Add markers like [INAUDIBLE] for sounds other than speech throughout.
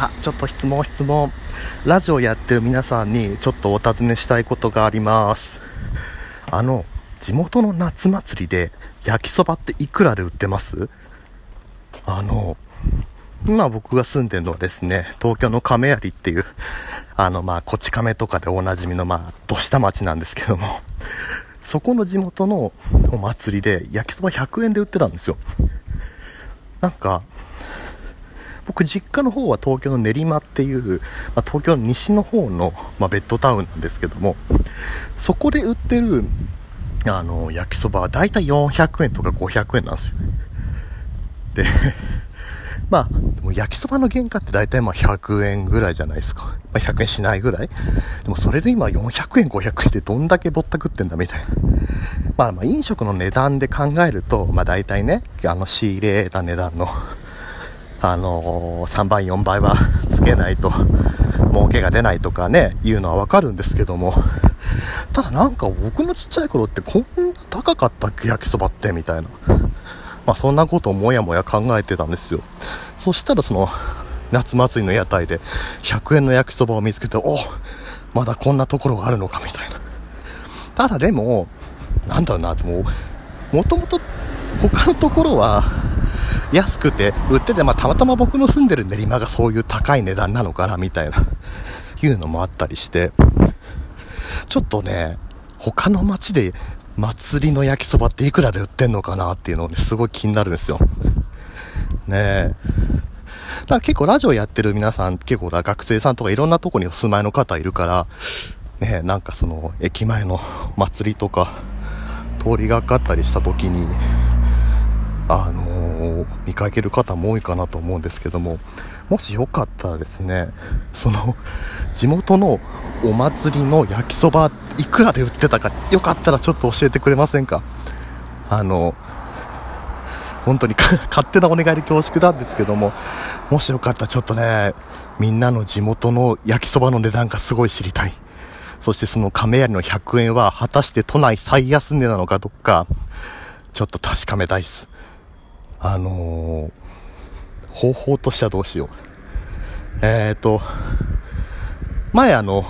あ、ちょっと質問質問。ラジオやってる皆さんにちょっとお尋ねしたいことがあります。あの、地元の夏祭りで焼きそばっていくらで売ってます？あの、今僕が住んでるのはですね、東京の亀有っていう、あの、まあ、こち亀とかでおなじみの、まあ、どした町なんですけども、そこの地元のお祭りで焼きそば100円で売ってたんですよ。なんか、僕実家の方は東京の練馬っていう、まあ、東京の西の方の、まあ、ベッドタウンなんですけどもそこで売ってるあの焼きそばはだいたい400円とか500円なんですよ。で [LAUGHS] まあ焼きそばの原価ってだいたいまあ100円ぐらいじゃないですか、まあ、100円しないぐらい。でもそれで今400円500円ってどんだけぼったくってんだみたいな。まあまあ飲食の値段で考えるとまあ大体ねあの仕入れた値段のあのー、3倍、4倍は [LAUGHS] つけないと、儲けが出ないとかね、いうのはわかるんですけども、ただなんか僕のちっちゃい頃ってこんな高かったっけ焼きそばってみたいな。まあそんなことをもやもや考えてたんですよ。そしたらその、夏祭りの屋台で100円の焼きそばを見つけて、おまだこんなところがあるのかみたいな。ただでも、なんだろうな、もう、もともと他のところは、安くて売ってて、まあ、たまたま僕の住んでる練馬がそういう高い値段なのかなみたいないうのもあったりしてちょっとね他の町で祭りの焼きそばっていくらで売ってんのかなっていうのをねすごい気になるんですよ。ねえ。だから結構ラジオやってる皆さん結構学生さんとかいろんなとこにお住まいの方いるからねえなんかその駅前の祭りとか通りがかったりした時にあのー、見かける方も多いかなと思うんですけどももしよかったらですねその地元のお祭りの焼きそばいくらで売ってたかよかったらちょっと教えてくれませんか？あの本当に [LAUGHS] 勝手なお願いで恐縮なんですけどももしよかったらちょっとねみんなの地元の焼きそばの値段がすごい知りたい。そしてその亀有の100円は果たして都内最安値なのかどっかちょっと確かめたいっす。あのー、方法としてはどうしよう。えっ、ー、と、前あの、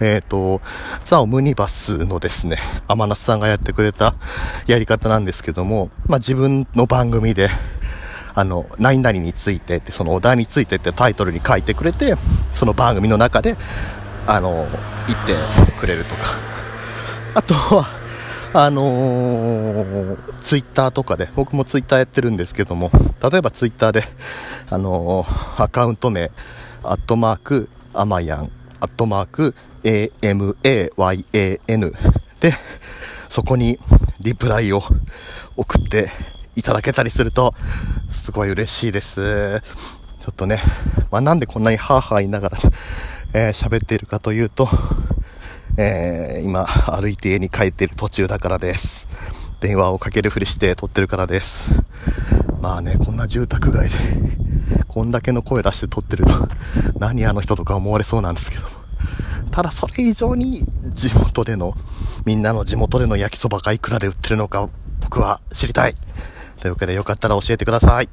えっ、ー、と、ザ・オムニバスのですね、天夏さんがやってくれたやり方なんですけども、まあ、自分の番組で、あの、何々についてって、そのお題についてってタイトルに書いてくれて、その番組の中で、あの、言ってくれるとか。あとは、あのー、ツイッターとかで、僕もツイッターやってるんですけども、例えばツイッターで、あのー、アカウント名、アットマーク、アマヤン、アットマーク、AMAYAN で、そこにリプライを送っていただけたりすると、すごい嬉しいです。ちょっとね、まあ、なんでこんなにハーハー言いながら、えー、喋っているかというと、えー、今、[LAUGHS] 歩いて家に帰っている途中だからです。電話をかけるふりして撮ってるからです。まあね、こんな住宅街で、[LAUGHS] こんだけの声出して撮ってると、[LAUGHS] 何あの人とか思われそうなんですけどただそれ以上に地元での、みんなの地元での焼きそばがいくらで売ってるのか僕は知りたい。というわけでよかったら教えてください。